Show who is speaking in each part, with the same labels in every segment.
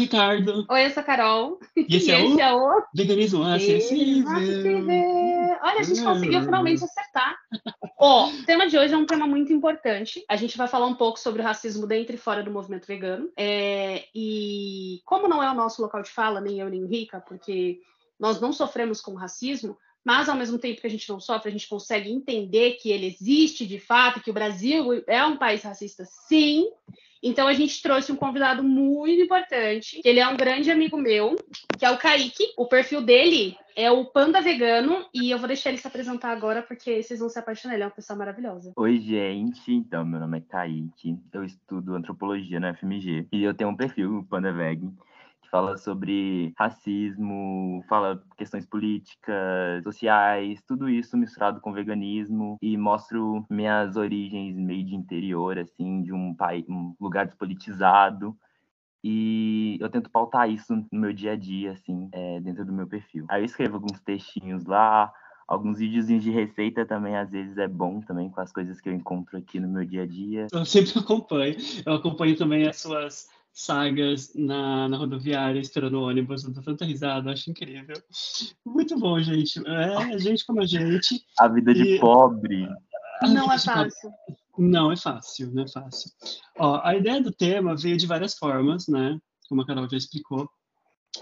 Speaker 1: Ricardo.
Speaker 2: Oi, eu sou a Carol.
Speaker 1: E esse, e é, esse o... é, o Veganismo Acessível.
Speaker 2: Olha, a gente conseguiu finalmente acertar. Ó, o tema de hoje é um tema muito importante. A gente vai falar um pouco sobre o racismo dentro e fora do movimento vegano. É, e como não é o nosso local de fala, nem eu nem Rica, porque nós não sofremos com racismo, mas ao mesmo tempo que a gente não sofre, a gente consegue entender que ele existe de fato, que o Brasil é um país racista, sim. Então a gente trouxe um convidado muito importante, ele é um grande amigo meu, que é o Kaique. O perfil dele é o Panda Vegano e eu vou deixar ele se apresentar agora porque vocês vão se apaixonar, ele é uma pessoa maravilhosa.
Speaker 3: Oi, gente. Então, meu nome é Kaique. Eu estudo antropologia na FMG e eu tenho um perfil Panda Veg fala sobre racismo, fala questões políticas, sociais, tudo isso misturado com veganismo e mostro minhas origens meio de interior, assim, de um país, um lugar despolitizado. E eu tento pautar isso no meu dia a dia, assim, é, dentro do meu perfil. Aí eu escrevo alguns textinhos lá, alguns videozinhos de receita também, às vezes é bom também com as coisas que eu encontro aqui no meu dia a dia.
Speaker 1: Eu sempre acompanho. Eu acompanho também as suas sagas na, na rodoviária esperando o ônibus, eu tô tanta risada, acho incrível. Muito bom, gente. É, gente como a gente.
Speaker 3: A vida de e... pobre.
Speaker 2: Não é fácil.
Speaker 1: Não é fácil, não é fácil. Ó, a ideia do tema veio de várias formas, né? Como a Carol já explicou.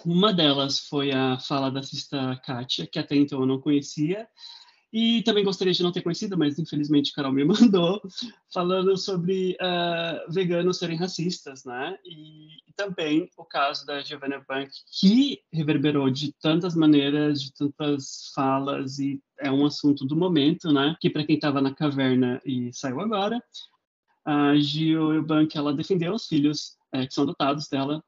Speaker 1: Uma delas foi a fala da cista Kátia, que até então eu não conhecia, e também gostaria de não ter conhecido, mas infelizmente Carol me mandou, falando sobre uh, veganos serem racistas, né? E, também o caso da Giovanna Bank, que reverberou de tantas maneiras, de tantas falas, e é um assunto do momento, né? Que para quem estava na caverna e saiu agora, a Gio Bank, ela defendeu os filhos é, que são adotados dela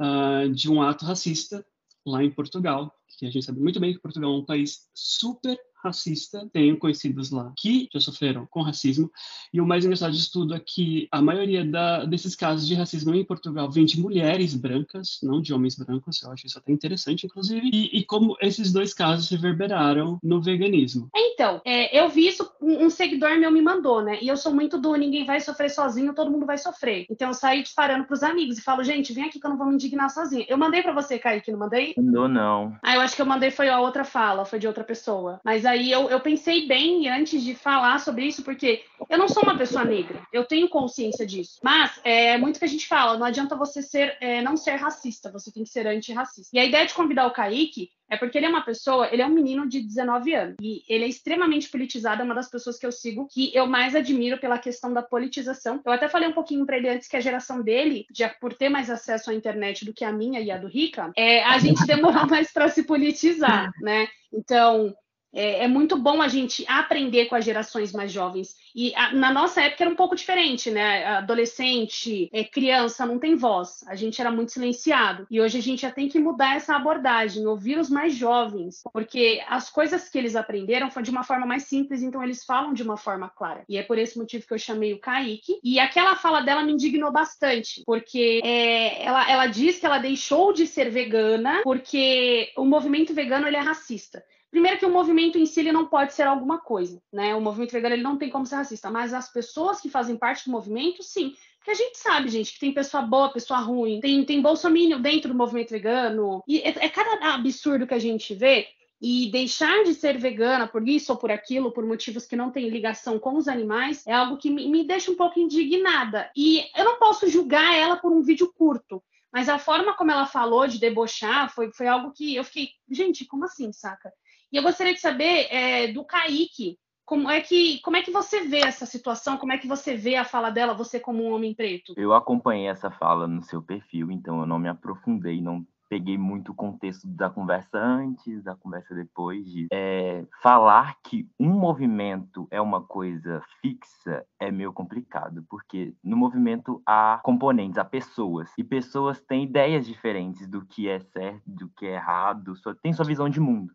Speaker 1: uh, de um ato racista lá em Portugal, que a gente sabe muito bem que Portugal é um país super racista, tenho conhecidos lá que já sofreram com racismo, e o mais engraçado de tudo é que a maioria da, desses casos de racismo em Portugal vem de mulheres brancas, não de homens brancos, eu acho isso até interessante, inclusive, e, e como esses dois casos reverberaram no veganismo.
Speaker 2: Então, é, eu vi isso, um seguidor meu me mandou, né, e eu sou muito do ninguém vai sofrer sozinho, todo mundo vai sofrer. Então eu saí disparando pros amigos e falo, gente, vem aqui que eu não vou me indignar sozinha. Eu mandei para você, Kaique, não mandei?
Speaker 3: Mandou não.
Speaker 2: Ah, eu acho que eu mandei foi a outra fala, foi de outra pessoa. Mas aí eu, eu pensei bem antes de falar sobre isso, porque eu não sou uma pessoa negra, eu tenho consciência disso. Mas é muito que a gente fala, não adianta você ser, é, não ser racista, você tem que ser antirracista. E a ideia de convidar o Kaique é porque ele é uma pessoa, ele é um menino de 19 anos e ele é extremamente politizado, é uma das pessoas que eu sigo que eu mais admiro pela questão da politização. Eu até falei um pouquinho para ele antes que a geração dele, já por ter mais acesso à internet do que a minha e a do Rica, é, a gente demorou mais para se politizar, né? Então, é, é, muito bom a gente aprender com as gerações mais jovens. E a, na nossa época era um pouco diferente, né? Adolescente, é, criança, não tem voz. A gente era muito silenciado. E hoje a gente já tem que mudar essa abordagem, ouvir os mais jovens, porque as coisas que eles aprenderam foram de uma forma mais simples, então eles falam de uma forma clara. E é por esse motivo que eu chamei o Kaique. E aquela fala dela me indignou bastante, porque é, ela, ela diz que ela deixou de ser vegana porque o movimento vegano ele é racista. Primeiro que o movimento em si ele não pode ser alguma coisa, né? O movimento vegano ele não tem como ser racista, mas as pessoas que fazem parte do movimento, sim. Porque a gente sabe, gente, que tem pessoa boa, pessoa ruim, tem, tem bolsomínio dentro do movimento vegano, e é, é cada absurdo que a gente vê, e deixar de ser vegana por isso ou por aquilo, por motivos que não têm ligação com os animais, é algo que me, me deixa um pouco indignada. E eu não posso julgar ela por um vídeo curto, mas a forma como ela falou de debochar foi, foi algo que eu fiquei, gente, como assim, saca? E eu gostaria de saber é, do Kaique, como é, que, como é que você vê essa situação? Como é que você vê a fala dela, você como um homem preto?
Speaker 3: Eu acompanhei essa fala no seu perfil, então eu não me aprofundei, não peguei muito o contexto da conversa antes, da conversa depois de é, falar que um movimento é uma coisa fixa é meio complicado, porque no movimento há componentes, há pessoas, e pessoas têm ideias diferentes do que é certo, do que é errado, só tem sua visão de mundo.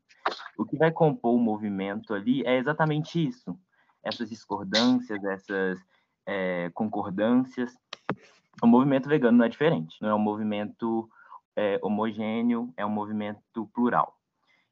Speaker 3: O que vai compor o movimento ali é exatamente isso, essas discordâncias, essas é, concordâncias. O movimento vegano não é diferente, não é um movimento é, homogêneo, é um movimento plural.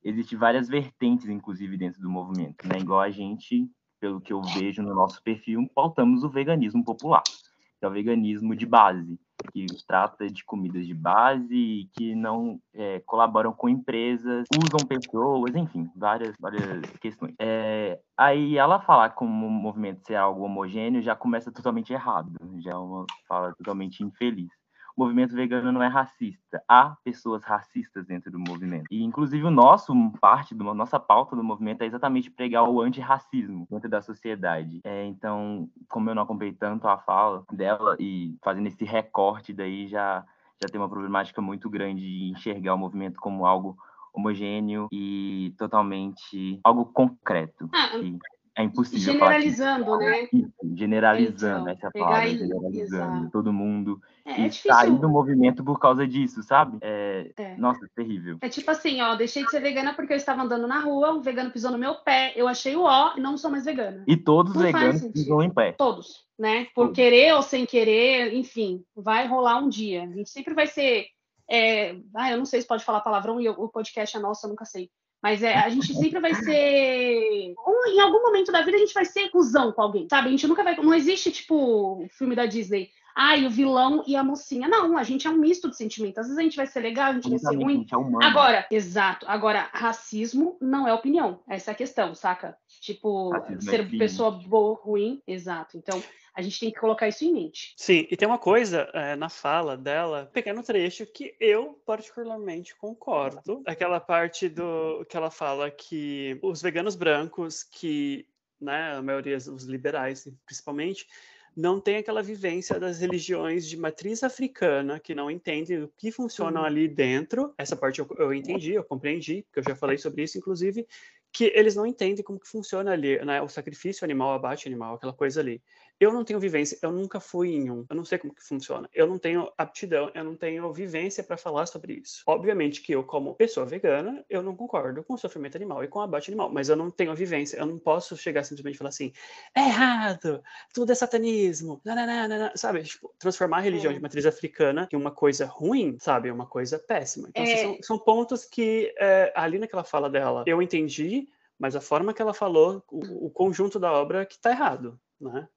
Speaker 3: Existem várias vertentes, inclusive, dentro do movimento, né? igual a gente, pelo que eu vejo no nosso perfil, pautamos o veganismo popular, que é o veganismo de base, que trata de comidas de base que não é, colaboram com empresas, usam pessoas, enfim, várias, várias questões. É, aí ela falar como o movimento ser algo homogêneo já começa totalmente errado, já é uma fala totalmente infeliz o movimento vegano não é racista. Há pessoas racistas dentro do movimento. E, inclusive, o nosso, parte da nossa pauta do movimento é exatamente pregar o antirracismo dentro da sociedade. É, então, como eu não acompanhei tanto a fala dela e fazendo esse recorte daí, já, já tem uma problemática muito grande de enxergar o movimento como algo homogêneo e totalmente algo concreto. Ah, que é impossível
Speaker 2: generalizando, falar
Speaker 3: né? Generalizando, então, essa palavra, generalizando. Exato. Todo mundo. É, é sair do movimento por causa disso, sabe? É, é. Nossa, terrível.
Speaker 2: É tipo assim, ó, deixei de ser vegana porque eu estava andando na rua, um vegano pisou no meu pé, eu achei o ó e não sou mais vegana.
Speaker 3: E todos os veganos pisam em pé.
Speaker 2: Todos, né? Por todos. querer ou sem querer, enfim, vai rolar um dia. A gente sempre vai ser. É... Ah, eu não sei se pode falar palavrão e o podcast é nosso, eu nunca sei. Mas é, a gente sempre vai ser. Ou em algum momento da vida a gente vai ser cuzão com alguém, sabe? A gente nunca vai. Não existe, tipo, filme da Disney. Ah, e o vilão e a mocinha. Não, a gente é um misto de sentimentos. Às vezes a gente vai ser legal, a gente vai ser ruim. É Agora, exato. Agora, racismo não é opinião. Essa é a questão, saca? Tipo, racismo é ser é pessoa boa, ruim. Exato. Então, a gente tem que colocar isso em mente.
Speaker 1: Sim, e tem uma coisa é, na fala dela, um pequeno trecho que eu particularmente concordo. Aquela parte do que ela fala que os veganos brancos, que, né, a maioria, os liberais principalmente, não tem aquela vivência das religiões de matriz africana, que não entendem o que funciona ali dentro. Essa parte eu, eu entendi, eu compreendi, porque eu já falei sobre isso, inclusive, que eles não entendem como que funciona ali, né? O sacrifício animal, o abate animal, aquela coisa ali. Eu não tenho vivência, eu nunca fui em um, eu não sei como que funciona. Eu não tenho aptidão, eu não tenho vivência para falar sobre isso. Obviamente que eu, como pessoa vegana, eu não concordo com o sofrimento animal e com o abate animal, mas eu não tenho vivência, eu não posso chegar simplesmente e falar assim, é errado, tudo é satanismo, nananana, sabe? Tipo, transformar a religião é. de matriz africana em uma coisa ruim, sabe? Uma coisa péssima. Então, assim, é... são, são, pontos que, é, ali naquela fala dela, eu entendi, mas a forma que ela falou, o, o conjunto da obra que está errado, né?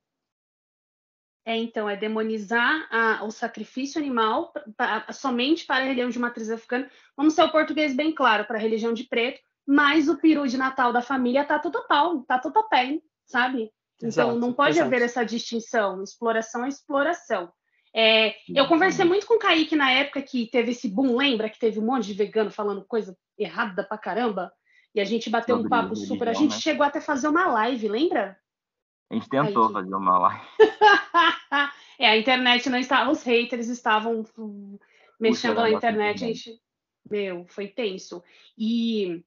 Speaker 2: É, então, é demonizar a, o sacrifício animal pra, somente para a religião de matriz africana. Vamos ser o português bem claro, para a religião de preto, mas o peru de Natal da família tá tudo pau, tá tudo a pé, sabe? Então, exato, não pode exato. haver essa distinção. Exploração é exploração. É, eu conversei muito com o Kaique na época que teve esse boom, lembra que teve um monte de vegano falando coisa errada pra caramba? E a gente bateu um papo super. A gente né? chegou até a fazer uma live, lembra?
Speaker 3: A gente tentou Aí. fazer uma live.
Speaker 2: é, a internet não estava, os haters estavam mexendo na internet, a gente, meu, foi tenso. E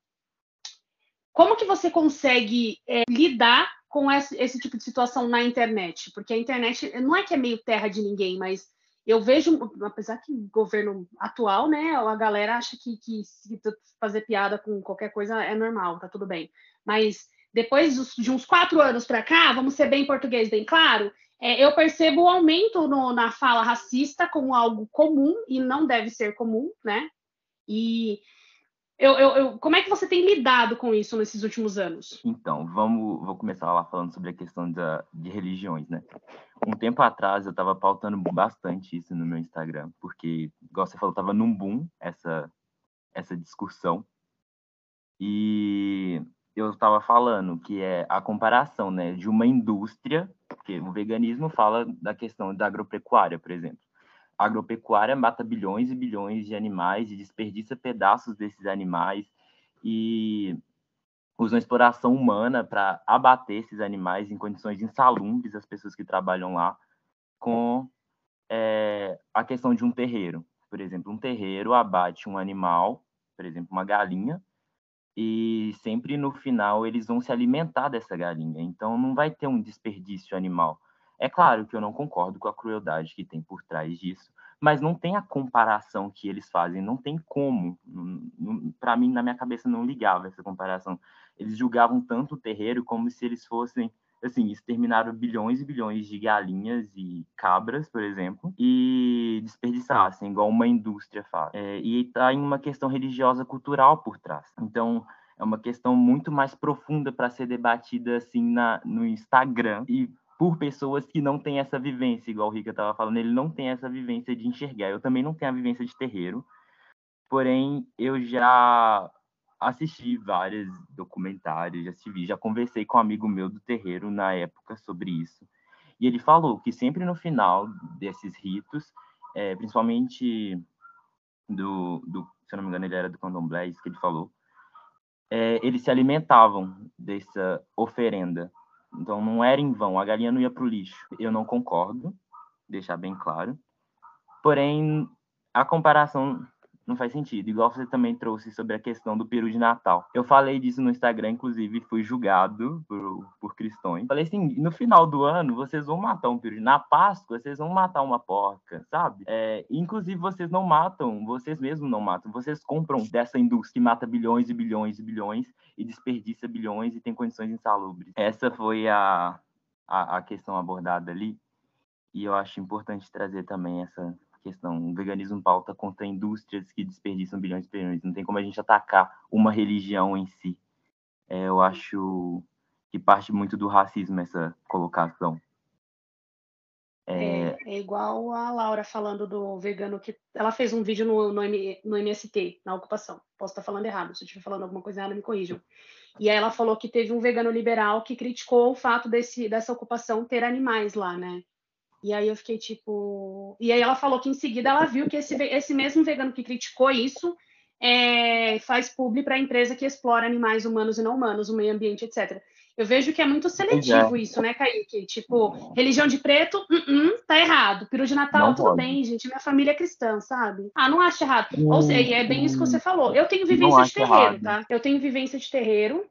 Speaker 2: como que você consegue é, lidar com esse, esse, tipo de situação na internet? Porque a internet não é que é meio terra de ninguém, mas eu vejo, apesar que o governo atual, né, a galera acha que, que fazer piada com qualquer coisa é normal, tá tudo bem. Mas depois de uns quatro anos para cá, vamos ser bem português, bem claro, é, eu percebo o aumento no, na fala racista como algo comum e não deve ser comum, né? E eu, eu, eu, como é que você tem lidado com isso nesses últimos anos?
Speaker 3: Então, vamos, vou começar lá falando sobre a questão da, de religiões, né? Um tempo atrás eu estava pautando bastante isso no meu Instagram, porque, igual você falou, estava num boom essa, essa discussão. E eu estava falando, que é a comparação né, de uma indústria, porque o veganismo fala da questão da agropecuária, por exemplo. A agropecuária mata bilhões e bilhões de animais e desperdiça pedaços desses animais e usa a exploração humana para abater esses animais em condições insalubres, as pessoas que trabalham lá, com é, a questão de um terreiro. Por exemplo, um terreiro abate um animal, por exemplo, uma galinha, e sempre no final eles vão se alimentar dessa galinha. Então não vai ter um desperdício animal. É claro que eu não concordo com a crueldade que tem por trás disso, mas não tem a comparação que eles fazem, não tem como. Para mim, na minha cabeça, não ligava essa comparação. Eles julgavam tanto o terreiro como se eles fossem assim, exterminaram bilhões e bilhões de galinhas e cabras, por exemplo, e desperdiçassem, igual uma indústria faz. É, e está em uma questão religiosa cultural por trás. Então, é uma questão muito mais profunda para ser debatida assim na, no Instagram e por pessoas que não têm essa vivência, igual o Rica estava falando, ele não tem essa vivência de enxergar. Eu também não tenho a vivência de terreiro, porém eu já assisti vários documentários, já assisti, já conversei com um amigo meu do terreiro na época sobre isso. E ele falou que sempre no final desses ritos, é, principalmente do, do, se eu não me engano, ele era do candomblé, isso que ele falou, é, eles se alimentavam dessa oferenda. Então não era em vão, a galinha não ia para o lixo. Eu não concordo, deixar bem claro. Porém, a comparação não faz sentido. Igual você também trouxe sobre a questão do peru de Natal. Eu falei disso no Instagram, inclusive, fui julgado por, por cristãos. Falei assim, no final do ano, vocês vão matar um peru. Na Páscoa, vocês vão matar uma porca, sabe? É, inclusive, vocês não matam, vocês mesmos não matam. Vocês compram dessa indústria que mata bilhões e bilhões e bilhões e desperdiça bilhões e tem condições insalubres. Essa foi a, a, a questão abordada ali. E eu acho importante trazer também essa questão. O veganismo pauta contra indústrias que desperdiçam bilhões de bilhões. Não tem como a gente atacar uma religião em si. É, eu acho que parte muito do racismo essa colocação.
Speaker 2: É... É, igual a Laura falando do vegano que ela fez um vídeo no, no, no, MST, na ocupação. Posso estar falando errado, se eu estiver falando alguma coisa errada, me corrijam. E aí ela falou que teve um vegano liberal que criticou o fato desse, dessa ocupação ter animais lá, né? E aí eu fiquei tipo. E aí ela falou que em seguida ela viu que esse, esse mesmo vegano que criticou isso é, faz publi para a empresa que explora animais humanos e não humanos, o meio ambiente, etc. Eu vejo que é muito seletivo é. isso, né, Kaique? Tipo, religião de preto, uh -uh, tá errado. Peru de Natal, não tudo pode. bem, gente. Minha família é cristã, sabe? Ah, não acho errado. Hum, Ou seja, é bem isso que você falou. Eu tenho vivência de terreiro, errado. tá? Eu tenho vivência de terreiro.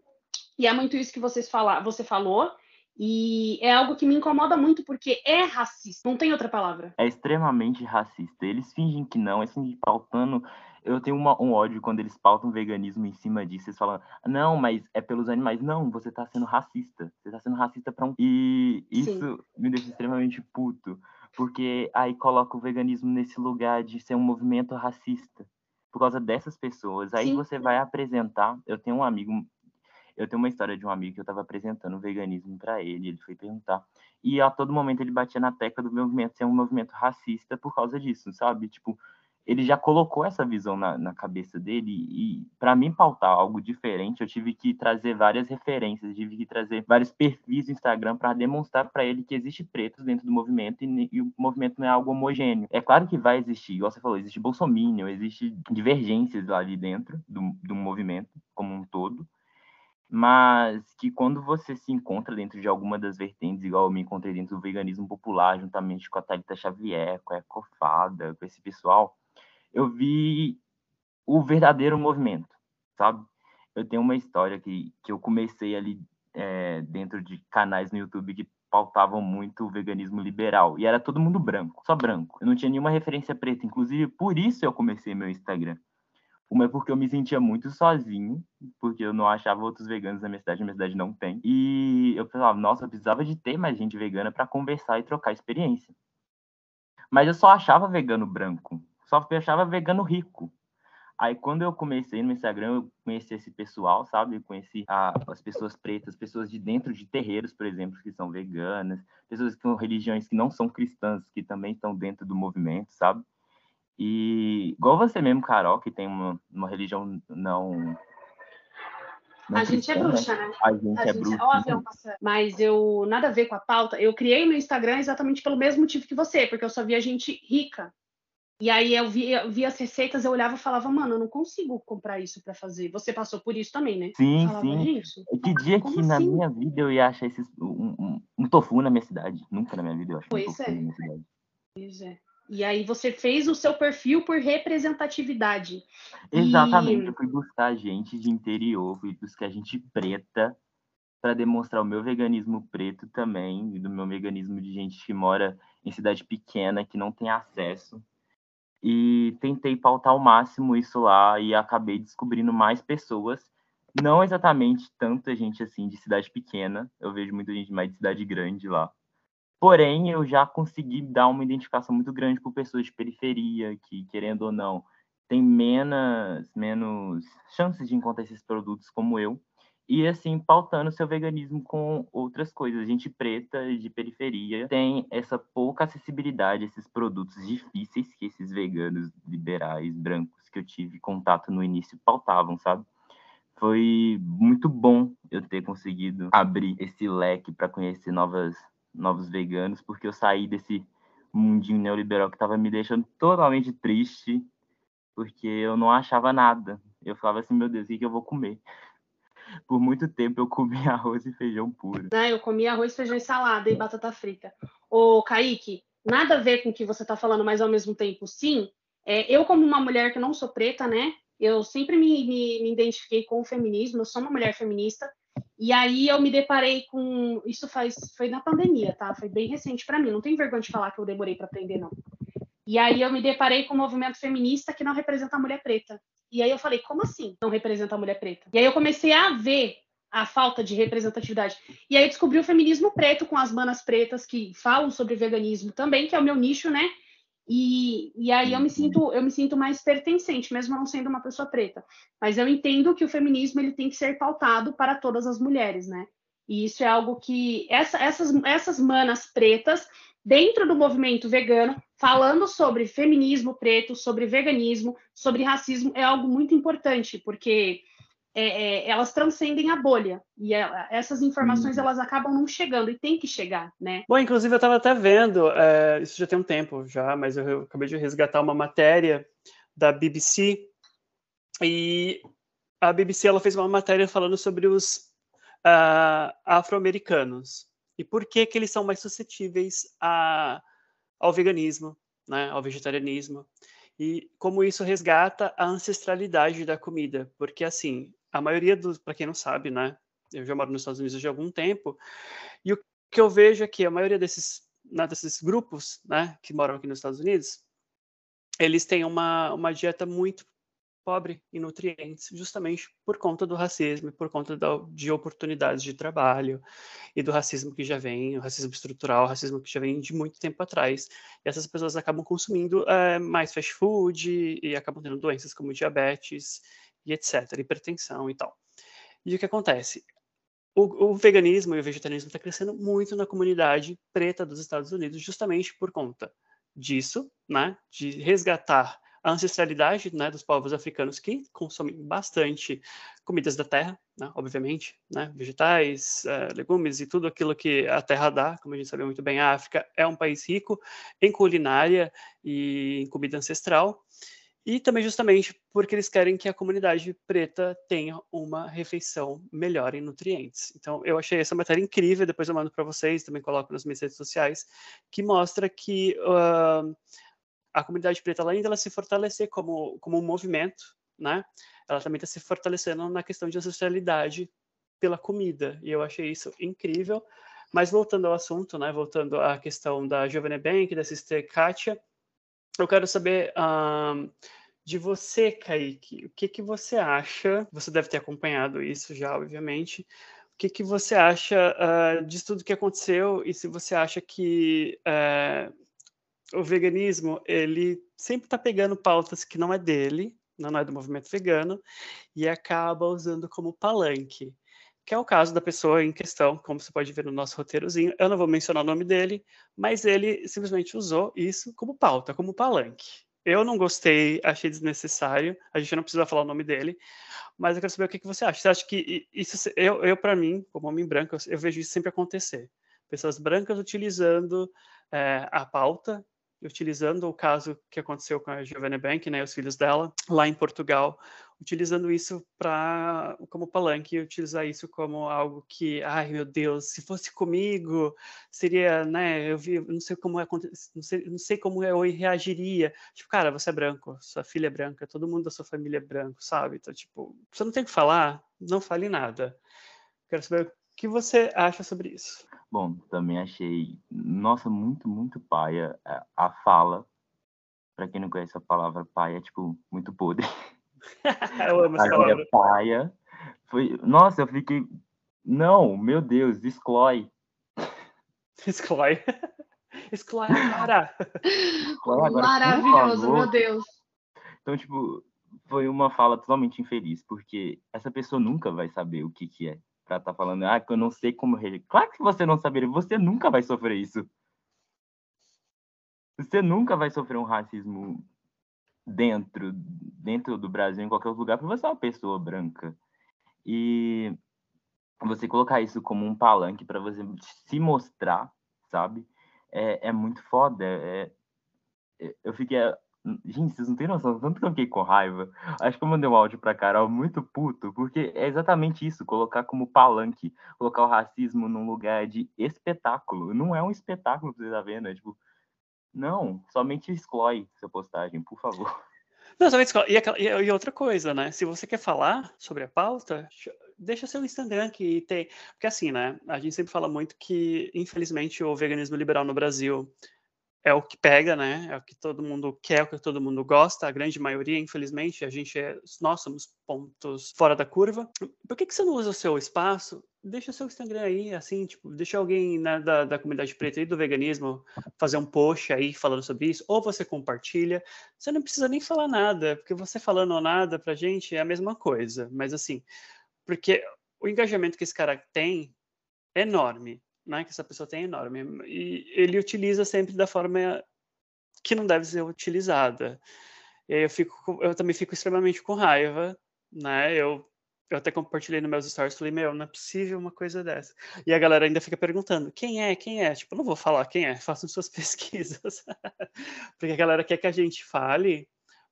Speaker 2: E é muito isso que vocês fala, você falou. E é algo que me incomoda muito porque é racista, não tem outra palavra.
Speaker 3: É extremamente racista. Eles fingem que não, eles fingem pautando. Eu tenho uma, um ódio quando eles pautam veganismo em cima disso. Eles falam, não, mas é pelos animais. Não, você tá sendo racista. Você tá sendo racista pra um. E isso Sim. me deixa extremamente puto. Porque aí coloca o veganismo nesse lugar de ser um movimento racista. Por causa dessas pessoas. Aí Sim. você vai apresentar. Eu tenho um amigo eu tenho uma história de um amigo que eu estava apresentando o veganismo para ele, ele foi perguntar. E a todo momento ele batia na tecla do movimento ser um movimento racista por causa disso, sabe? Tipo, ele já colocou essa visão na, na cabeça dele e para mim pautar algo diferente, eu tive que trazer várias referências, tive que trazer vários perfis do Instagram para demonstrar para ele que existe pretos dentro do movimento e, e, o movimento não é algo homogêneo. É claro que vai existir, igual você falou, existe bolsominion, existe divergências ali dentro do, do movimento como um todo, mas que quando você se encontra dentro de alguma das vertentes, igual eu me encontrei dentro do veganismo popular, juntamente com a Thalita Xavier, com a Ecofada, com esse pessoal, eu vi o verdadeiro movimento, sabe? Eu tenho uma história que, que eu comecei ali é, dentro de canais no YouTube que pautavam muito o veganismo liberal, e era todo mundo branco, só branco. Eu não tinha nenhuma referência preta, inclusive por isso eu comecei meu Instagram uma é porque eu me sentia muito sozinho, porque eu não achava outros veganos na minha cidade, na minha cidade não tem. E eu pensava, nossa, eu precisava de ter mais gente vegana para conversar e trocar experiência. Mas eu só achava vegano branco, só achava vegano rico. Aí quando eu comecei no Instagram, eu conheci esse pessoal, sabe? Eu conheci a, as pessoas pretas, pessoas de dentro de terreiros, por exemplo, que são veganas, pessoas com religiões que não são cristãs, que também estão dentro do movimento, sabe? E igual você mesmo, Carol, que tem uma, uma religião não.
Speaker 2: não a gente é cristã, é bruxa, né?
Speaker 3: A gente a é gente... bruxa.
Speaker 2: Óbvio, mas eu nada a ver com a pauta. Eu criei meu Instagram exatamente pelo mesmo motivo que você, porque eu só via gente rica. E aí eu via, eu via as receitas, eu olhava e falava, mano, eu não consigo comprar isso para fazer. Você passou por isso também, né?
Speaker 3: Sim, falava, sim. Que dia que assim? na minha vida eu ia achar esses, um, um, um, tofu na minha cidade? Nunca na minha vida eu achei pois um tofu é. na minha cidade.
Speaker 2: Pois é. E aí você fez o seu perfil por representatividade.
Speaker 3: Exatamente, e... eu fui buscar gente de interior, fui buscar gente preta para demonstrar o meu veganismo preto também, e do meu veganismo de gente que mora em cidade pequena, que não tem acesso. E tentei pautar ao máximo isso lá e acabei descobrindo mais pessoas, não exatamente tanta gente assim de cidade pequena, eu vejo muita gente mais de cidade grande lá Porém, eu já consegui dar uma identificação muito grande por pessoas de periferia, que, querendo ou não, tem menos, menos chances de encontrar esses produtos como eu. e assim pautando seu veganismo com outras coisas. Gente preta de periferia tem essa pouca acessibilidade a esses produtos difíceis que esses veganos liberais brancos que eu tive contato no início pautavam, sabe? Foi muito bom eu ter conseguido abrir esse leque para conhecer novas novos veganos, porque eu saí desse mundinho neoliberal que estava me deixando totalmente triste, porque eu não achava nada. Eu falava assim, meu Deus, o que, eu vou comer? por muito tempo eu comi arroz e feijão puro.
Speaker 2: Né, eu comi arroz, feijão e salada e batata frita. Ô, Kaique, nada a ver com o que você está falando, mas ao mesmo tempo sim. É, eu, como uma mulher que não sou preta, né? Eu sempre me, me, me identifiquei com o feminismo, eu sou uma mulher feminista. E aí eu me deparei com. Isso faz, foi na pandemia, tá? Foi bem recente para mim. Não tenho vergonha de falar que eu demorei para aprender, não. E aí eu me deparei com um movimento feminista que não representa a mulher preta. E aí eu falei, como assim não representa a mulher preta? E aí eu comecei a ver a falta de representatividade. E aí eu descobri o feminismo preto com as manas pretas que falam sobre veganismo também, que é o meu nicho, né? E, e aí eu me sinto eu me sinto mais pertencente, mesmo não sendo uma pessoa preta. Mas eu entendo que o feminismo ele tem que ser pautado para todas as mulheres, né? E isso é algo que essa, essas essas manas pretas dentro do movimento vegano, falando sobre feminismo preto, sobre veganismo, sobre racismo, é algo muito importante, porque é, é, elas transcendem a bolha e é, essas informações hum. elas acabam não chegando e tem que chegar, né?
Speaker 1: Bom, inclusive eu estava até vendo, é, isso já tem um tempo já, mas eu, eu acabei de resgatar uma matéria da BBC e a BBC ela fez uma matéria falando sobre os uh, afro-americanos e por que, que eles são mais suscetíveis a, ao veganismo, né, ao vegetarianismo, e como isso resgata a ancestralidade da comida, porque assim, a maioria dos, para quem não sabe, né, eu já moro nos Estados Unidos há algum tempo, e o que eu vejo é que a maioria desses, né, desses grupos, né, que moram aqui nos Estados Unidos, eles têm uma, uma dieta muito pobre em nutrientes, justamente por conta do racismo, por conta da, de oportunidades de trabalho e do racismo que já vem, o racismo estrutural, o racismo que já vem de muito tempo atrás. E essas pessoas acabam consumindo é, mais fast food e, e acabam tendo doenças como diabetes e etc, hipertensão e tal. E o que acontece? O, o veganismo e o vegetarianismo está crescendo muito na comunidade preta dos Estados Unidos, justamente por conta disso, né, de resgatar a ancestralidade né, dos povos africanos que consomem bastante comidas da terra, né, obviamente, né, vegetais, uh, legumes e tudo aquilo que a terra dá. Como a gente sabe muito bem, a África é um país rico em culinária e em comida ancestral. E também justamente porque eles querem que a comunidade preta tenha uma refeição melhor em nutrientes. Então, eu achei essa matéria incrível, depois eu mando para vocês, também coloco nas minhas redes sociais, que mostra que uh, a comunidade preta, além dela se fortalecer como, como um movimento, né, ela também está se fortalecendo na questão de ancestralidade pela comida, e eu achei isso incrível. Mas voltando ao assunto, né, voltando à questão da Giovanna Bank, da Sister Katia, eu quero saber um, de você, Kaique, o que, que você acha? Você deve ter acompanhado isso já, obviamente. O que, que você acha uh, disso tudo que aconteceu e se você acha que uh, o veganismo, ele sempre está pegando pautas que não é dele, não é do movimento vegano, e acaba usando como palanque, que é o caso da pessoa em questão, como você pode ver no nosso roteirozinho. Eu não vou mencionar o nome dele, mas ele simplesmente usou isso como pauta, como palanque. Eu não gostei, achei desnecessário. A gente não precisa falar o nome dele, mas eu quero saber o que, você acha. Você acha que isso, eu, eu para mim, como homem branco, eu, eu vejo isso sempre acontecer. Pessoas brancas utilizando é, a pauta utilizando o caso que aconteceu com a Giovanna Bank, né, os filhos dela, lá em Portugal, utilizando isso para como palanque, utilizar isso como algo que, ai meu Deus, se fosse comigo, seria, né, eu vi, não sei como é, não sei, não sei como eu reagiria. Tipo, cara, você é branco, sua filha é branca, todo mundo da sua família é branco, sabe? Então, tipo, você não tem o que falar, não fale nada. Quero saber o que você acha sobre isso.
Speaker 3: Bom, também achei, nossa, muito, muito paia a, a fala. Para quem não conhece a palavra paia, é tipo, muito podre.
Speaker 1: eu amo essa
Speaker 3: a
Speaker 1: palavra.
Speaker 3: paia foi, nossa, eu fiquei, não, meu Deus, exclói.
Speaker 1: Exclói. Exclói agora.
Speaker 2: Exclói agora Maravilhoso, meu Deus.
Speaker 3: Então, tipo, foi uma fala totalmente infeliz, porque essa pessoa nunca vai saber o que, que é tá falando, ah, que eu não sei como reagir. Claro que você não saberia, você nunca vai sofrer isso. Você nunca vai sofrer um racismo dentro, dentro do Brasil, em qualquer lugar, porque você é uma pessoa branca. E você colocar isso como um palanque para você se mostrar, sabe? É, é muito foda. É, é, eu fiquei. Gente, vocês não têm noção, tanto que eu fiquei com raiva. Acho que eu mandei um áudio pra Carol muito puto, porque é exatamente isso, colocar como palanque, colocar o racismo num lugar de espetáculo. Não é um espetáculo que você tá vendo, é tipo, não, somente exclói sua postagem, por favor.
Speaker 1: Não, somente exclói. E, e, outra coisa, né? Se você quer falar sobre a pauta, deixa seu Instagram que tem. Porque assim, né? A gente sempre fala muito que, infelizmente, o veganismo liberal no Brasil é o que pega, né? É o que todo mundo quer, é o que todo mundo gosta. A grande maioria, infelizmente, a gente é, nós somos pontos fora da curva. Por que, que você não usa o seu espaço? Deixa seu Instagram aí, assim, tipo, deixa alguém né, da, da comunidade preta e do veganismo fazer um post aí falando sobre isso, ou você compartilha. Você não precisa nem falar nada, porque você falando nada pra gente é a mesma coisa. Mas assim, porque o engajamento que esse cara tem é enorme né, que essa pessoa tem é enorme. E ele utiliza sempre da forma que não deve ser utilizada. E aí eu, fico, eu também fico extremamente com raiva, né? Eu, eu até compartilhei nos meus stories, falei, meu, não é possível uma coisa dessa. E a galera ainda fica perguntando, quem é, quem é? Tipo, eu não vou falar quem é, façam suas pesquisas. Porque a galera quer que a gente fale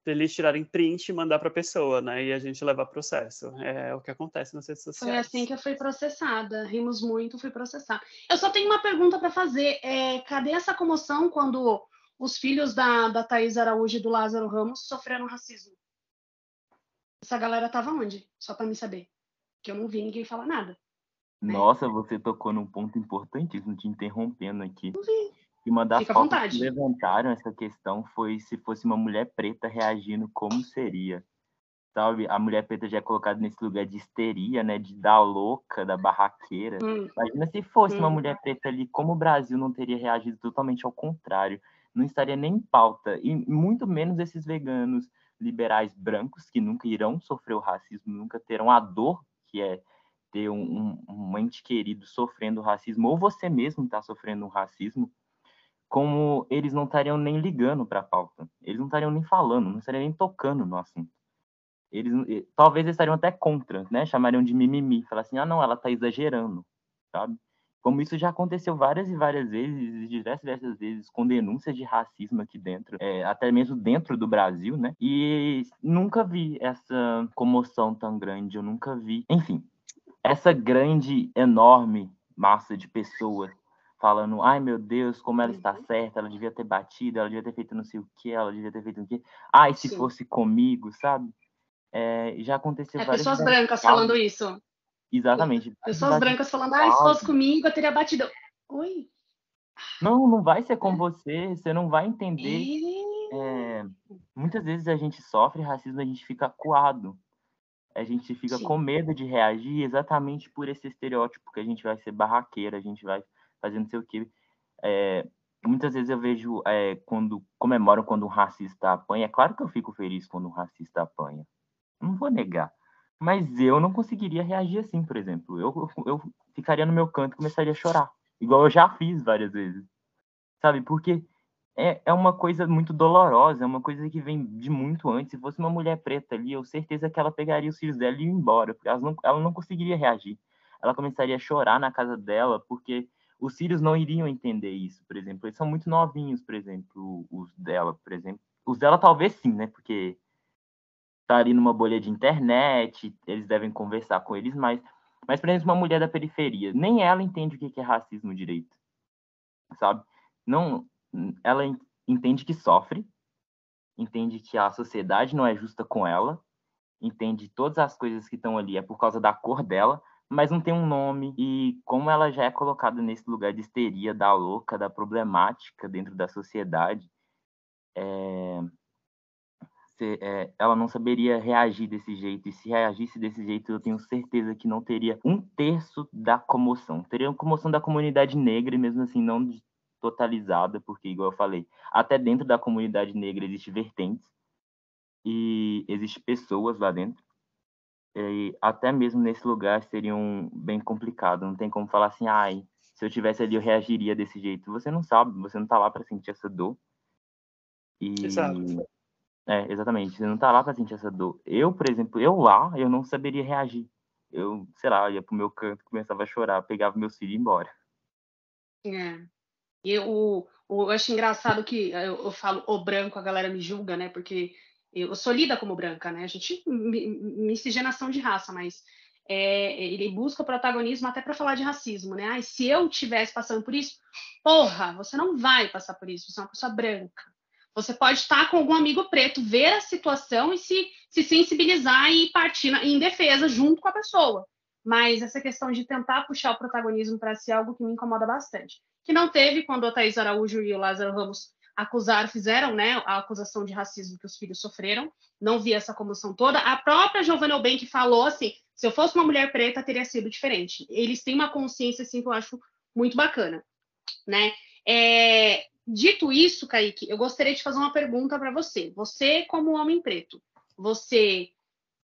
Speaker 1: eles tirarem print e mandar para a pessoa, né? E a gente levar processo. É o que acontece nas redes sociais.
Speaker 2: Foi assim que eu fui processada. Rimos muito, fui processada. Eu só tenho uma pergunta para fazer. É, cadê essa comoção quando os filhos da, da Thaís Araújo e do Lázaro Ramos sofreram racismo? Essa galera tava onde? Só para me saber. Que eu não vi ninguém falar nada.
Speaker 3: Né? Nossa, você tocou num ponto importantíssimo, te interrompendo aqui.
Speaker 2: Não vi.
Speaker 3: E uma das fotos que levantaram essa questão foi se fosse uma mulher preta reagindo, como seria? Sabe? A mulher preta já é colocada nesse lugar de histeria, né? De dar louca, da barraqueira. Hum. Imagina se fosse hum. uma mulher preta ali, como o Brasil não teria reagido totalmente ao contrário. Não estaria nem em pauta. E muito menos esses veganos liberais brancos, que nunca irão sofrer o racismo, nunca terão a dor que é ter um, um, um ente querido sofrendo racismo, ou você mesmo está sofrendo um racismo como eles não estariam nem ligando para a pauta, eles não estariam nem falando, não estariam nem tocando no assunto. Eles, talvez eles estariam até contra, né? Chamariam de mimimi, falar assim, ah, não, ela está exagerando, sabe? Como isso já aconteceu várias e várias vezes, diversas, diversas vezes, com denúncias de racismo aqui dentro, é, até mesmo dentro do Brasil, né? E nunca vi essa comoção tão grande, eu nunca vi. Enfim, essa grande, enorme massa de pessoas falando, ai meu Deus, como ela está uhum. certa, ela devia ter batido, ela devia ter feito não sei o que, ela devia ter feito o que. Ai, se Sim. fosse comigo, sabe? É, já aconteceu
Speaker 2: é, pessoas vezes, brancas falando isso.
Speaker 3: Exatamente.
Speaker 2: Pessoas brancas falando, ai, se fosse comigo, eu teria batido. Oi?
Speaker 3: Não, não vai ser com você, você não vai entender. É, muitas vezes a gente sofre racismo, a gente fica acuado. A gente fica Sim. com medo de reagir exatamente por esse estereótipo que a gente vai ser barraqueira, a gente vai fazendo não sei o quê. É, muitas vezes eu vejo é, quando comemoram quando um racista apanha. É claro que eu fico feliz quando um racista apanha. Não vou negar. Mas eu não conseguiria reagir assim, por exemplo. Eu, eu, eu ficaria no meu canto e começaria a chorar. Igual eu já fiz várias vezes. Sabe? Porque é, é uma coisa muito dolorosa, é uma coisa que vem de muito antes. Se fosse uma mulher preta ali, eu certeza que ela pegaria os filhos dela e ia embora, porque ela não, ela não conseguiria reagir. Ela começaria a chorar na casa dela, porque os filhos não iriam entender isso, por exemplo. Eles são muito novinhos, por exemplo, os dela, por exemplo. Os dela talvez sim, né? Porque tá ali numa bolha de internet, eles devem conversar com eles mais. Mas, por exemplo, uma mulher da periferia, nem ela entende o que é racismo direito, sabe? Não, ela entende que sofre, entende que a sociedade não é justa com ela, entende todas as coisas que estão ali é por causa da cor dela, mas não tem um nome. E como ela já é colocada nesse lugar de histeria, da louca, da problemática dentro da sociedade, é, se, é, ela não saberia reagir desse jeito. E se reagisse desse jeito, eu tenho certeza que não teria um terço da comoção. Teria uma comoção da comunidade negra, e mesmo assim não totalizada, porque, igual eu falei, até dentro da comunidade negra existe vertentes e existe pessoas lá dentro E até mesmo nesse lugar seria um bem complicado. Não tem como falar assim, ai, se eu tivesse ali eu reagiria desse jeito. Você não sabe, você não tá lá para sentir essa dor.
Speaker 4: E Exato.
Speaker 3: É, exatamente. Você não tá lá para sentir essa dor. Eu, por exemplo, eu lá, eu não saberia reagir. Eu, sei lá, ia pro meu canto, começava a chorar, pegava meus filhos e ia embora.
Speaker 2: É. E eu, eu acho engraçado que eu, eu, falo o branco, a galera me julga, né? Porque eu sou lida como branca, né? A gente miscigenação de raça, mas é, ele busca protagonismo até para falar de racismo, né? Se eu tivesse passando por isso, porra, você não vai passar por isso, você é uma pessoa branca. Você pode estar com algum amigo preto, ver a situação e se, se sensibilizar e partir na, em defesa junto com a pessoa. Mas essa questão de tentar puxar o protagonismo para si é algo que me incomoda bastante. Que não teve quando a Thaís Araújo e o Lázaro Ramos acusaram, fizeram né, a acusação de racismo que os filhos sofreram. Não vi essa comoção toda. A própria Giovanna Eubank falou assim: se eu fosse uma mulher preta, teria sido diferente. Eles têm uma consciência assim que eu acho muito bacana. Né? É, Dito isso, Kaique, eu gostaria de fazer uma pergunta para você. Você, como homem preto, você.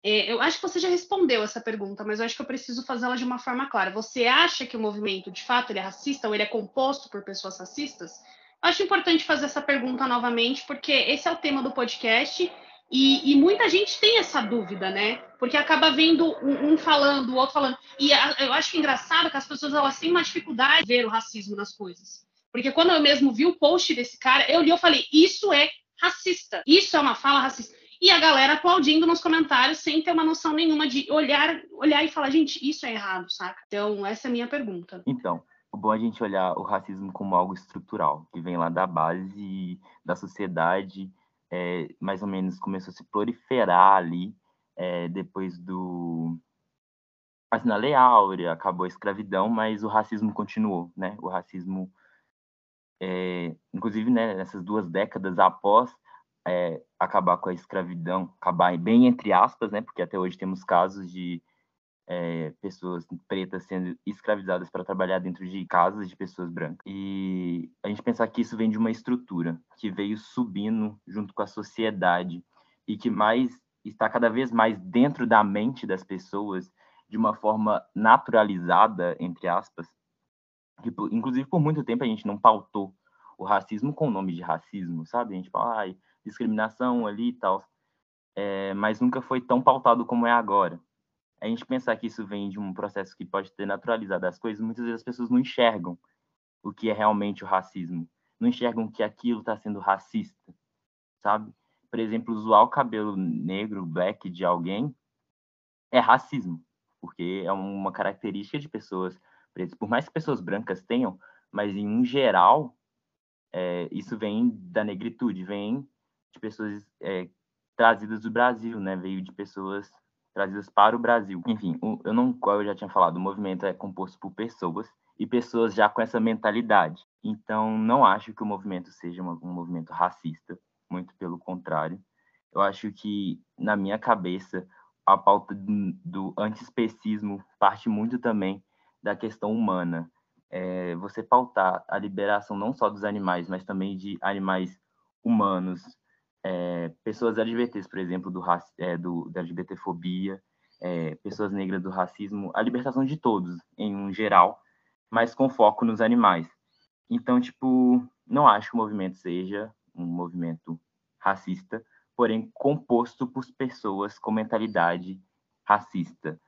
Speaker 2: É, eu acho que você já respondeu essa pergunta, mas eu acho que eu preciso fazê-la de uma forma clara. Você acha que o movimento, de fato, ele é racista ou ele é composto por pessoas racistas? Acho importante fazer essa pergunta novamente, porque esse é o tema do podcast e, e, muita gente tem essa dúvida, né? Porque acaba vendo um, um, falando, o outro falando. E a, eu acho que é engraçado que as pessoas elas têm uma dificuldade de ver o racismo nas coisas. Porque quando eu mesmo vi o post desse cara, eu li e falei, isso é racista. Isso é uma fala racista. E a galera aplaudindo nos comentários sem ter uma noção nenhuma de olhar, olhar e falar, gente, isso é errado, saca? Então, essa é a minha pergunta.
Speaker 3: Então, o bom é a gente olhar o racismo como algo estrutural, que vem lá da base da sociedade, é, mais ou menos começou a se proliferar ali, é, depois do assim, na Lei Áurea, acabou a escravidão, mas o racismo continuou, né? O racismo é, inclusive né, nessas duas décadas após é, acabar com a escravidão, acabar bem entre aspas, né, porque até hoje temos casos de é, pessoas pretas sendo escravizadas para trabalhar dentro de casas de pessoas brancas. E a gente pensar que isso vem de uma estrutura que veio subindo junto com a sociedade e que mais está cada vez mais dentro da mente das pessoas de uma forma naturalizada, entre aspas, que, inclusive, por muito tempo a gente não pautou o racismo com o nome de racismo, sabe? A gente fala, ah, discriminação ali e tal, é, mas nunca foi tão pautado como é agora. A gente pensar que isso vem de um processo que pode ter naturalizado as coisas, muitas vezes as pessoas não enxergam o que é realmente o racismo, não enxergam que aquilo está sendo racista, sabe? Por exemplo, zoar o cabelo negro, black de alguém é racismo, porque é uma característica de pessoas pretas. Por mais que pessoas brancas tenham, mas em um geral, é, isso vem da negritude, vem de pessoas é, trazidas do Brasil, né? Veio de pessoas trazidas para o Brasil. Enfim, eu não, como eu já tinha falado, o movimento é composto por pessoas e pessoas já com essa mentalidade. Então, não acho que o movimento seja um movimento racista, muito pelo contrário. Eu acho que, na minha cabeça, a pauta do, do antiespecismo parte muito também da questão humana é, você pautar a liberação não só dos animais, mas também de animais humanos, é, pessoas LGBTs, por exemplo, do, é, do da LGBTfobia, é, pessoas negras do racismo, a libertação de todos, em um geral, mas com foco nos animais. Então, tipo, não acho que o movimento seja um movimento racista, porém composto por pessoas com mentalidade racista,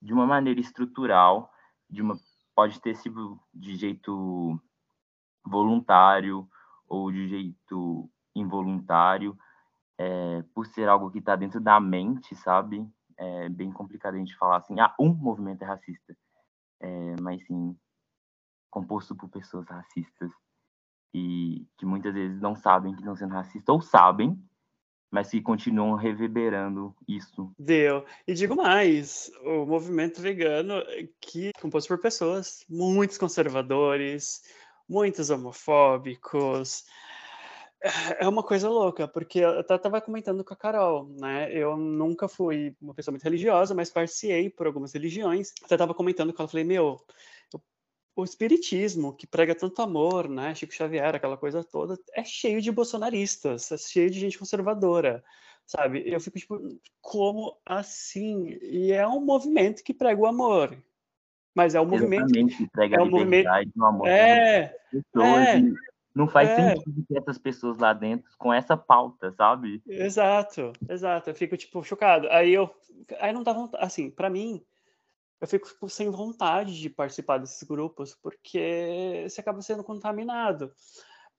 Speaker 3: de uma maneira estrutural, de uma pode ter sido de jeito voluntário ou de jeito involuntário, é, por ser algo que está dentro da mente, sabe? É bem complicado a gente falar assim, ah, um movimento é racista, é, mas sim composto por pessoas racistas e que muitas vezes não sabem que estão sendo racistas ou sabem, mas que continuam reverberando isso.
Speaker 4: Deu. E digo mais, o movimento vegano que é composto por pessoas, muitos conservadores, muitos homofóbicos, é uma coisa louca, porque eu estava comentando com a Carol, né? Eu nunca fui uma pessoa muito religiosa, mas parciei por algumas religiões. Eu estava comentando com ela, falei, meu, o espiritismo, que prega tanto amor, né, Chico Xavier, aquela coisa toda, é cheio de bolsonaristas, é cheio de gente conservadora.
Speaker 1: sabe? Eu fico tipo, como assim? E é um movimento que prega o amor. Mas é um movimento
Speaker 3: que prega
Speaker 1: é
Speaker 3: a
Speaker 1: um movimento
Speaker 3: amor
Speaker 1: é,
Speaker 3: pessoas.
Speaker 1: é,
Speaker 3: não faz
Speaker 1: é.
Speaker 3: sentido ter essas pessoas lá dentro com essa pauta, sabe?
Speaker 1: Exato, exato. Eu fico, tipo, chocado. Aí eu. Aí não dá vontade. Assim, pra mim, eu fico tipo, sem vontade de participar desses grupos, porque você acaba sendo contaminado.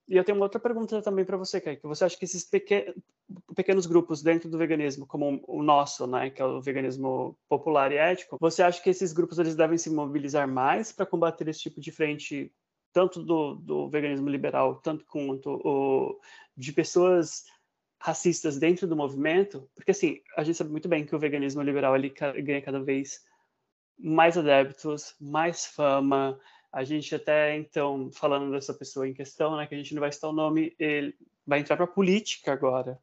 Speaker 1: E eu tenho uma outra pergunta também para você, Kaique. Você acha que esses pequen... pequenos grupos dentro do veganismo, como o nosso, né, que é o veganismo popular e ético, você acha que esses grupos eles devem se mobilizar mais para combater esse tipo de frente, tanto do, do veganismo liberal, tanto quanto o, de pessoas racistas dentro do movimento? Porque, assim, a gente sabe muito bem que o veganismo liberal ele ganha cada vez mais adeptos, mais fama, a gente até, então, falando dessa pessoa em questão, né, que a gente não vai citar o nome, ele vai entrar para política agora.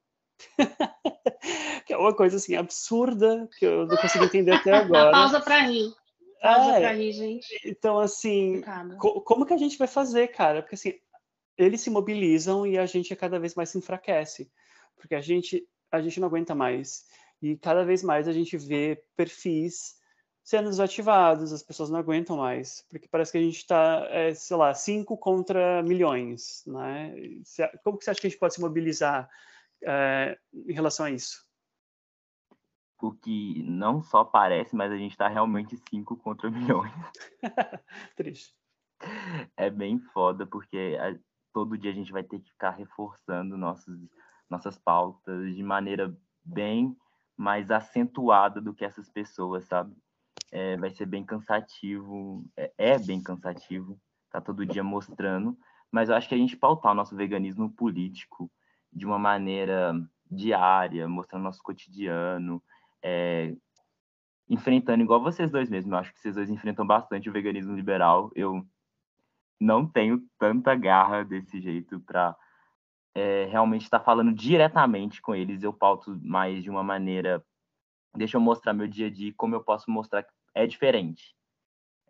Speaker 1: que é uma coisa, assim, absurda, que eu não consigo entender até agora.
Speaker 2: Pausa para rir. Pausa
Speaker 1: É,
Speaker 2: para rir, gente.
Speaker 1: então, assim, co- como que a gente vai fazer, cara? Porque, assim, eles se mobilizam e a gente cada vez mais se enfraquece. Porque a gente, a gente não aguenta mais. E cada vez mais a gente vê perfis sendo desativados, as pessoas não aguentam mais, porque parece que a gente está, sei lá, cinco contra milhões, né? Como que você acha que a gente pode se mobilizar eh, em relação a isso?
Speaker 3: O que não só parece, mas a gente tá realmente 5 contra milhões.
Speaker 1: Triste.
Speaker 3: É bem foda, porque a- todo dia a gente vai ter que ficar reforçando nossos, nossas pautas de maneira bem mais acentuada do que essas pessoas, sabe? É, vai ser bem cansativo, é, é bem cansativo, tá todo dia mostrando, mas eu acho que a gente pautar o nosso veganismo político de uma maneira diária, mostrando nosso cotidiano, é, enfrentando igual vocês dois mesmo. Eu acho que vocês dois enfrentam bastante o veganismo liberal. Eu não tenho tanta garra desse jeito para realmente estar falando diretamente com eles. Eu pauto mais de uma maneira. Deixa eu mostrar meu dia a dia como eu posso mostrar que é diferente.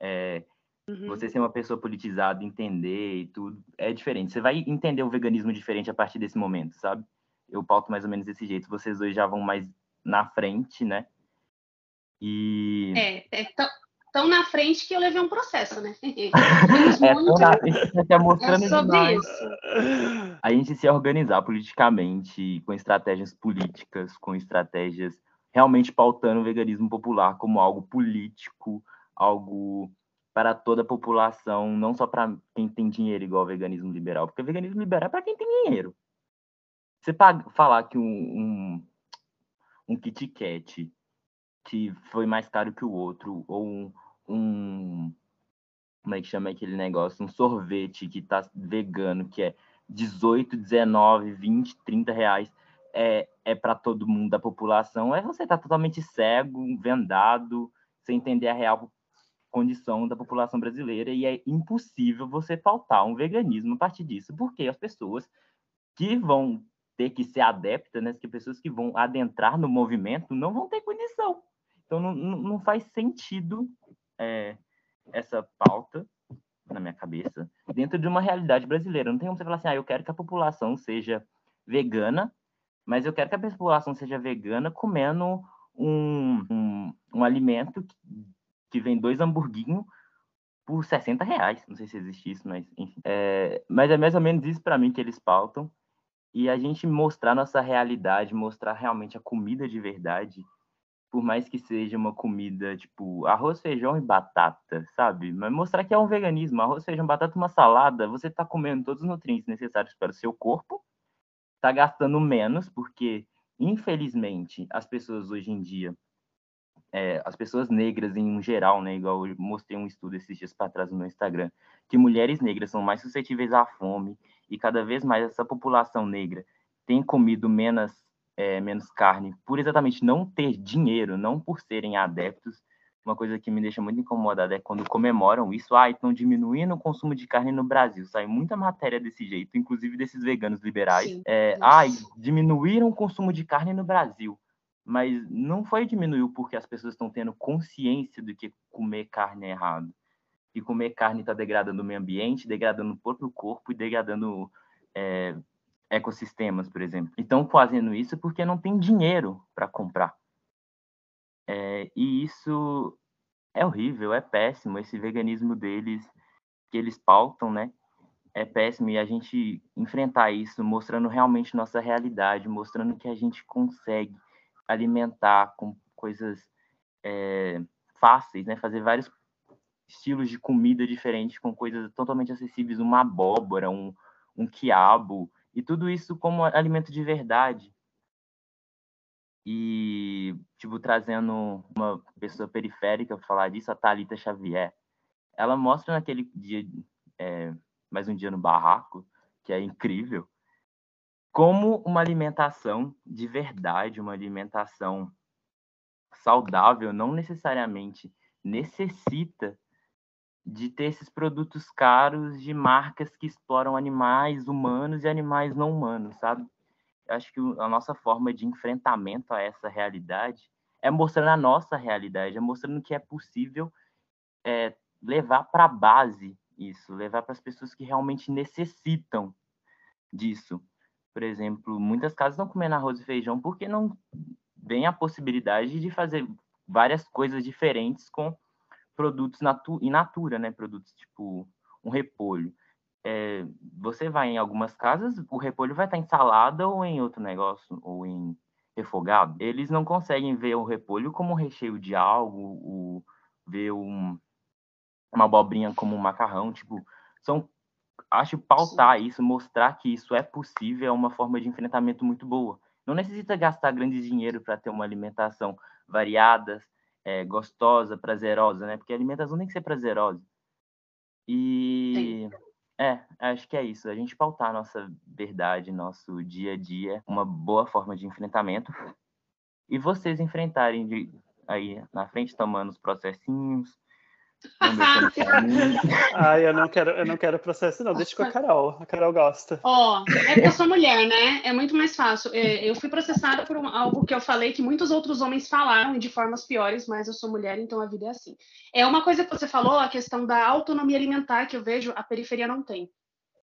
Speaker 3: É,
Speaker 2: Uhum.
Speaker 3: você ser uma pessoa politizada, entender e tudo, é diferente. Você vai entender o veganismo diferente a partir desse momento, sabe? Eu pauto mais ou menos desse jeito. Vocês dois já vão mais na frente, né? E.
Speaker 2: É, é tão, tão na frente que eu levei um processo, né?
Speaker 3: É,
Speaker 2: Muito,
Speaker 3: na tá
Speaker 2: é
Speaker 3: mostrando
Speaker 2: sobre
Speaker 3: demais.
Speaker 2: isso.
Speaker 3: A gente se organizar politicamente, com estratégias políticas, com estratégias realmente pautando o veganismo popular como algo político, algo para toda a população, não só para quem tem dinheiro, igual o veganismo liberal, porque o veganismo liberal é para quem tem dinheiro. Você paga, falar que um, um, um Kit Kat que foi mais caro que o outro, ou um, um como é que chama aquele negócio? Um sorvete que tá vegano, que é 18, 19, 20, 30 reais, é, é para todo mundo da população, é você tá totalmente cego, vendado, sem entender a real condição da população brasileira, e é impossível você pautar um veganismo a partir disso, porque as pessoas que vão ter que ser adeptas, né, que pessoas que vão adentrar no movimento não vão ter condição. Então não não faz sentido é, essa pauta na minha cabeça dentro de uma realidade brasileira. Não tem como você falar assim, ah, eu quero que a população seja vegana, mas eu quero que a população seja vegana comendo um, um, um alimento que, que vem dois hamburguinhos por 60 reais. Não sei se existe isso, mas enfim. É, mas é mais ou menos isso para mim que eles pautam. E a gente mostrar nossa realidade, mostrar realmente a comida de verdade, por mais que seja uma comida tipo arroz, feijão e batata, sabe? Mas mostrar que é um veganismo, arroz, feijão, batata, uma salada, você está comendo todos os nutrientes necessários para o seu corpo, está gastando menos, porque infelizmente as pessoas hoje em dia, é, as pessoas negras em geral, né? Igual eu mostrei um estudo esses dias para trás no meu Instagram, que mulheres negras são mais suscetíveis à fome e cada vez mais essa população negra tem comido menos é, menos carne por exatamente não ter dinheiro, não por serem adeptos. Uma coisa que me deixa muito incomodada é quando comemoram isso, ah, estão diminuindo o consumo de carne no Brasil. Sai muita matéria desse jeito, inclusive desses veganos liberais. É, ai, diminuíram o consumo de carne no Brasil. Mas não foi diminuiu porque as pessoas estão tendo consciência do que comer carne é errado. E comer carne está degradando o meio ambiente, degradando o próprio corpo e degradando é, ecossistemas, por exemplo. E estão fazendo isso porque não tem dinheiro para comprar. É, e isso é horrível, é péssimo. Esse veganismo deles, que eles pautam, né? É péssimo. E a gente enfrentar isso, mostrando realmente nossa realidade, mostrando que a gente consegue alimentar com coisas é, fáceis, né? Fazer vários estilos de comida diferentes com coisas totalmente acessíveis, uma abóbora, um, um quiabo, e tudo isso como alimento de verdade. E, tipo, trazendo uma pessoa periférica para falar disso, a Thalita Xavier. Ela mostra naquele dia, é, mais um dia no barraco, que é incrível, como uma alimentação de verdade, uma alimentação saudável, não necessariamente necessita de ter esses produtos caros de marcas que exploram animais humanos e animais não humanos, sabe? Acho que a nossa forma de enfrentamento a essa realidade é mostrando a nossa realidade, é mostrando que é possível é, levar para a base isso, levar para as pessoas que realmente necessitam disso. Por exemplo, muitas casas não comem arroz e feijão porque não vem a possibilidade de fazer várias coisas diferentes com produtos natu in natura, né? Produtos tipo um repolho. É, você vai em algumas casas, o repolho vai estar em salada ou em outro negócio, ou em refogado. Eles não conseguem ver o repolho como um recheio de algo, o, ver um, uma abobrinha como um macarrão. Tipo, são, acho pautar Sim. isso, mostrar que isso é possível, é uma forma de enfrentamento muito boa. Não necessita gastar grande dinheiro para ter uma alimentação variada, é, gostosa, prazerosa, né? Porque a alimentação tem que ser prazerosa. E é, acho que é isso. A gente pautar nossa verdade, nosso dia a dia, uma boa forma de enfrentamento. E vocês enfrentarem de, aí na frente, tomando os processinhos,
Speaker 4: Ai, eu não quero, eu não quero processo, não. Deixa com a Carol. A Carol gosta.
Speaker 2: Ó, oh, é porque eu sou mulher, né? É muito mais fácil. É, eu fui processada por um, algo que eu falei que muitos outros homens falaram de formas piores, mas eu sou mulher, então a vida é assim. É uma coisa que você falou, a questão da autonomia alimentar que eu vejo a periferia não tem.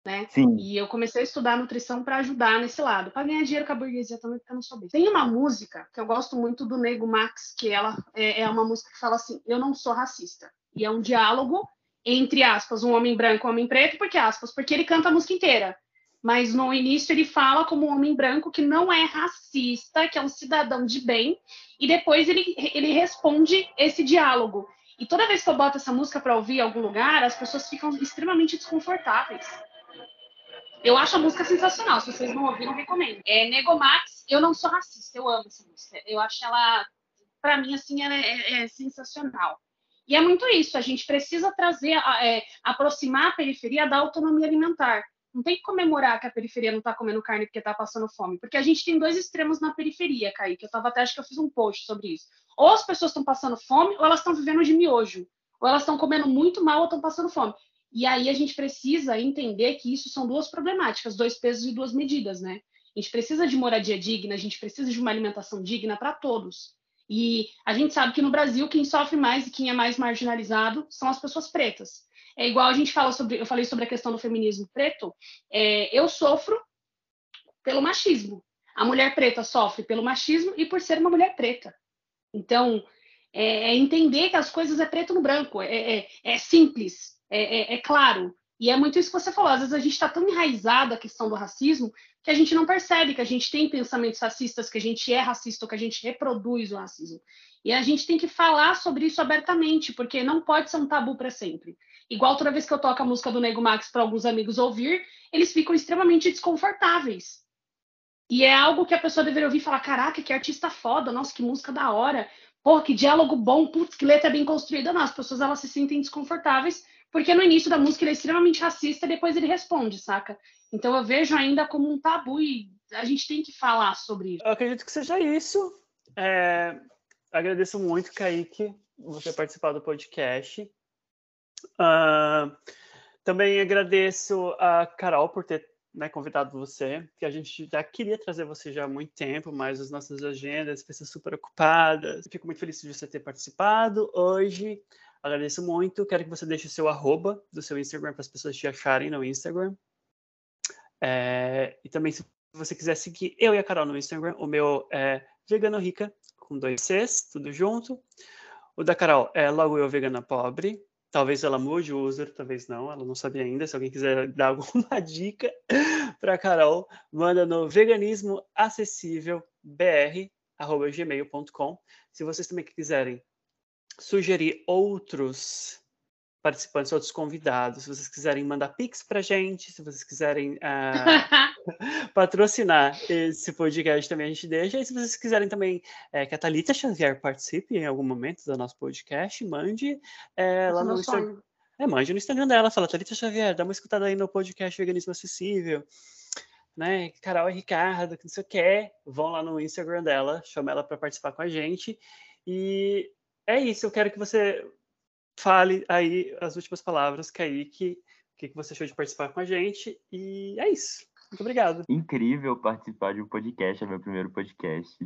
Speaker 2: Né?
Speaker 3: Sim.
Speaker 2: E eu comecei a estudar nutrição para ajudar nesse lado, para ganhar dinheiro com a burguesia também, porque eu não sou bem. Tem uma música que eu gosto muito do Nego Max, que ela é, é uma música que fala assim: Eu não sou racista. E é um diálogo entre aspas, um homem branco e um homem preto, porque aspas, porque ele canta a música inteira. Mas no início ele fala como um homem branco que não é racista, que é um cidadão de bem, e depois ele, ele responde esse diálogo. E toda vez que eu boto essa música para ouvir em algum lugar, as pessoas ficam extremamente desconfortáveis. Eu acho a música sensacional. Se vocês não ouviram, recomendo. É Negomax, eu não sou racista, eu amo essa música. Eu acho ela, para mim, assim, ela é, é sensacional. E é muito isso, a gente precisa trazer, é, aproximar a periferia da autonomia alimentar. Não tem que comemorar que a periferia não está comendo carne porque está passando fome, porque a gente tem dois extremos na periferia, Kaique. Eu estava até, acho que eu fiz um post sobre isso. Ou as pessoas estão passando fome, ou elas estão vivendo de miojo. Ou elas estão comendo muito mal ou estão passando fome. E aí a gente precisa entender que isso são duas problemáticas, dois pesos e duas medidas, né? A gente precisa de moradia digna, a gente precisa de uma alimentação digna para todos. E a gente sabe que no Brasil quem sofre mais e quem é mais marginalizado são as pessoas pretas. É igual a gente fala sobre, eu falei sobre a questão do feminismo preto. É, eu sofro pelo machismo. A mulher preta sofre pelo machismo e por ser uma mulher preta. Então, é, é entender que as coisas é preto no branco, é, é, é simples, é, é, é claro. E é muito isso que você falou. Às vezes a gente está tão enraizado a questão do racismo que a gente não percebe que a gente tem pensamentos racistas, que a gente é racista, ou que a gente reproduz o racismo. E a gente tem que falar sobre isso abertamente, porque não pode ser um tabu para sempre. Igual toda vez que eu toco a música do Nego Max para alguns amigos ouvir, eles ficam extremamente desconfortáveis. E é algo que a pessoa deveria ouvir e falar: caraca, que artista foda, nossa, que música da hora, pô, que diálogo bom, putz, que letra bem construída. Não, as pessoas elas se sentem desconfortáveis porque no início da música ele é extremamente racista e depois ele responde, saca? Então eu vejo ainda como um tabu e a gente tem que falar sobre isso.
Speaker 4: Eu acredito que seja isso. É... Agradeço muito, Kaique, você participar do podcast. Uh... Também agradeço a Carol por ter né, convidado você, que a gente já queria trazer você já há muito tempo, mas as nossas agendas, pessoas super ocupadas. Fico muito feliz de você ter participado hoje. Agradeço muito. Quero que você deixe o seu arroba do seu Instagram para as pessoas te acharem no Instagram.
Speaker 1: É, e também, se você quiser seguir eu e a Carol no Instagram, o meu é Vegano Rica, com dois Cs, tudo junto. O da Carol é logo eu vegana pobre. Talvez ela mude o user, talvez não, ela não sabia ainda. Se alguém quiser dar alguma dica para Carol, manda no veganismo. Se vocês também quiserem sugerir outros participantes, outros convidados, se vocês quiserem mandar pix para gente, se vocês quiserem uh, patrocinar esse podcast também a gente deixa. E se vocês quiserem também é, que a Thalita Xavier participe em algum momento do nosso podcast, mande é, lá no Instagram. É, mande no Instagram dela, fala, Thalita Xavier, dá uma escutada aí no podcast Veganismo Acessível. Né, Carol e Ricardo, que não sei o que, vão lá no Instagram dela, chama ela para participar com a gente. E é isso, eu quero que você fale aí as últimas palavras, Kaique, o que, que você achou de participar com a gente, e é isso. Muito obrigado.
Speaker 3: Incrível participar de um podcast, é meu primeiro podcast.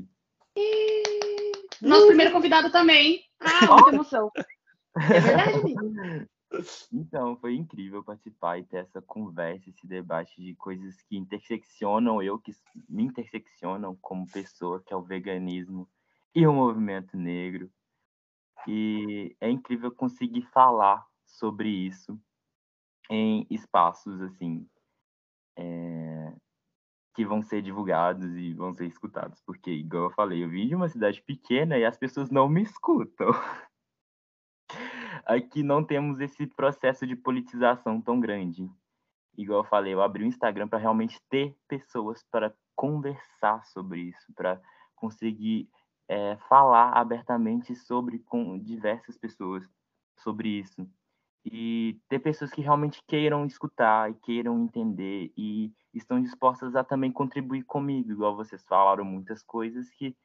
Speaker 2: E... Nosso primeiro convidado também. Ah, muita emoção. É verdade, mesmo.
Speaker 3: Então, foi incrível participar e ter essa conversa, esse debate de coisas que interseccionam eu, que me interseccionam como pessoa, que é o veganismo e o movimento negro. E é incrível conseguir falar sobre isso em espaços assim é, que vão ser divulgados e vão ser escutados, porque igual eu falei, eu vim de uma cidade pequena e as pessoas não me escutam. Aqui não temos esse processo de politização tão grande. Igual eu falei, eu abri o Instagram para realmente ter pessoas para conversar sobre isso, para conseguir é, falar abertamente sobre com diversas pessoas sobre isso e ter pessoas que realmente queiram escutar e queiram entender e estão dispostas a também contribuir comigo, igual vocês falaram muitas coisas que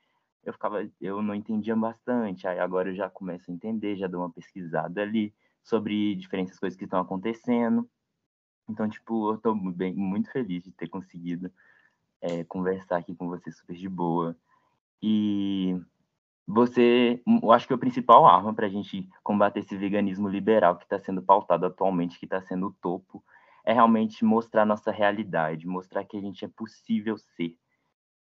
Speaker 3: eu ficava eu não entendia bastante, aí agora eu já começo a entender, já dou uma pesquisada ali sobre diferentes coisas que estão acontecendo. Então, tipo, eu estou bem muito feliz de ter conseguido é, conversar aqui com vocês super de boa. E você, eu acho que a principal arma para a gente combater esse veganismo liberal que está sendo pautado atualmente, que está sendo o topo, é realmente mostrar nossa realidade, mostrar que a gente é possível ser,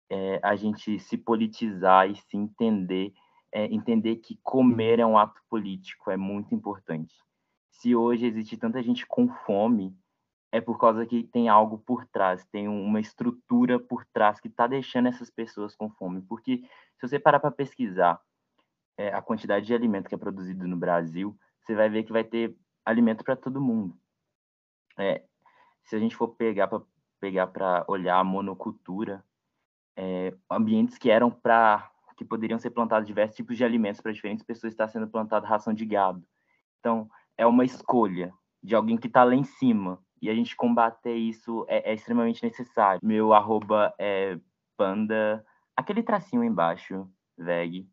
Speaker 3: é, a gente se politizar e se entender, é, entender que comer é um ato político, é muito importante. Se hoje existe tanta gente com fome, é por causa que tem algo por trás, tem uma estrutura por trás que está deixando essas pessoas com fome. Porque se você parar para pesquisar é, a quantidade de alimento que é produzido no Brasil, você vai ver que vai ter alimento para todo mundo. É, se a gente for pegar para pegar para olhar a monocultura, é, ambientes que eram para que poderiam ser plantados diversos tipos de alimentos para diferentes pessoas está sendo plantada ração de gado. Então é uma escolha de alguém que está lá em cima e a gente combater isso é, é extremamente necessário. Meu arroba é panda, aquele tracinho embaixo, veg.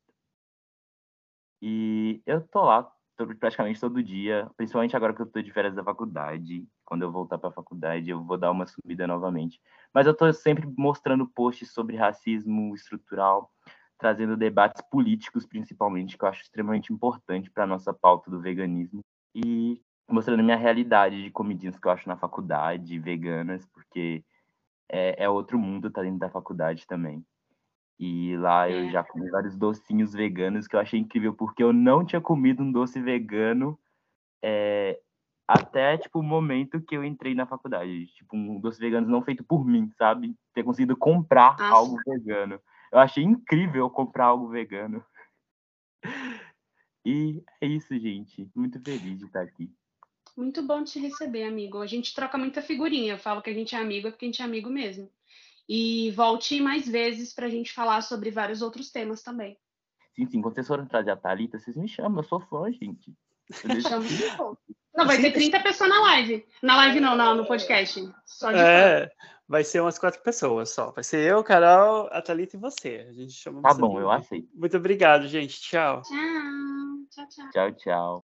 Speaker 3: E eu tô lá praticamente todo dia, principalmente agora que eu tô de férias da faculdade. Quando eu voltar para a faculdade, eu vou dar uma subida novamente. Mas eu tô sempre mostrando posts sobre racismo estrutural, trazendo debates políticos, principalmente, que eu acho extremamente importante para nossa pauta do veganismo. E mostrando minha realidade de comidinhas que eu acho na faculdade, veganas, porque é, é outro mundo tá dentro da faculdade também. E lá eu é. já comi vários docinhos veganos que eu achei incrível, porque eu não tinha comido um doce vegano é, até, tipo, o momento que eu entrei na faculdade. Tipo, um doce vegano não feito por mim, sabe? Ter conseguido comprar Nossa. algo vegano. Eu achei incrível comprar algo vegano. E é isso, gente. Muito feliz de estar aqui.
Speaker 2: Muito bom te receber, amigo. A gente troca muita figurinha. Eu falo que a gente é amigo, é porque a gente é amigo mesmo. E volte mais vezes para a gente falar sobre vários outros temas também.
Speaker 3: Sim, sim. Quando vocês forem trazer a Thalita, vocês me chamam. Eu sou fã, gente.
Speaker 2: Chamo de Não, vai ter 30 pessoas na live. Na live não, não no podcast. Só de
Speaker 1: é, fã. vai ser umas quatro pessoas só. Vai ser eu, Carol, a Thalita e você. A gente chama
Speaker 3: Tá bom, eu aceito.
Speaker 1: Muito obrigado, gente. Tchau.
Speaker 2: Tchau, tchau, tchau.
Speaker 3: Tchau, tchau.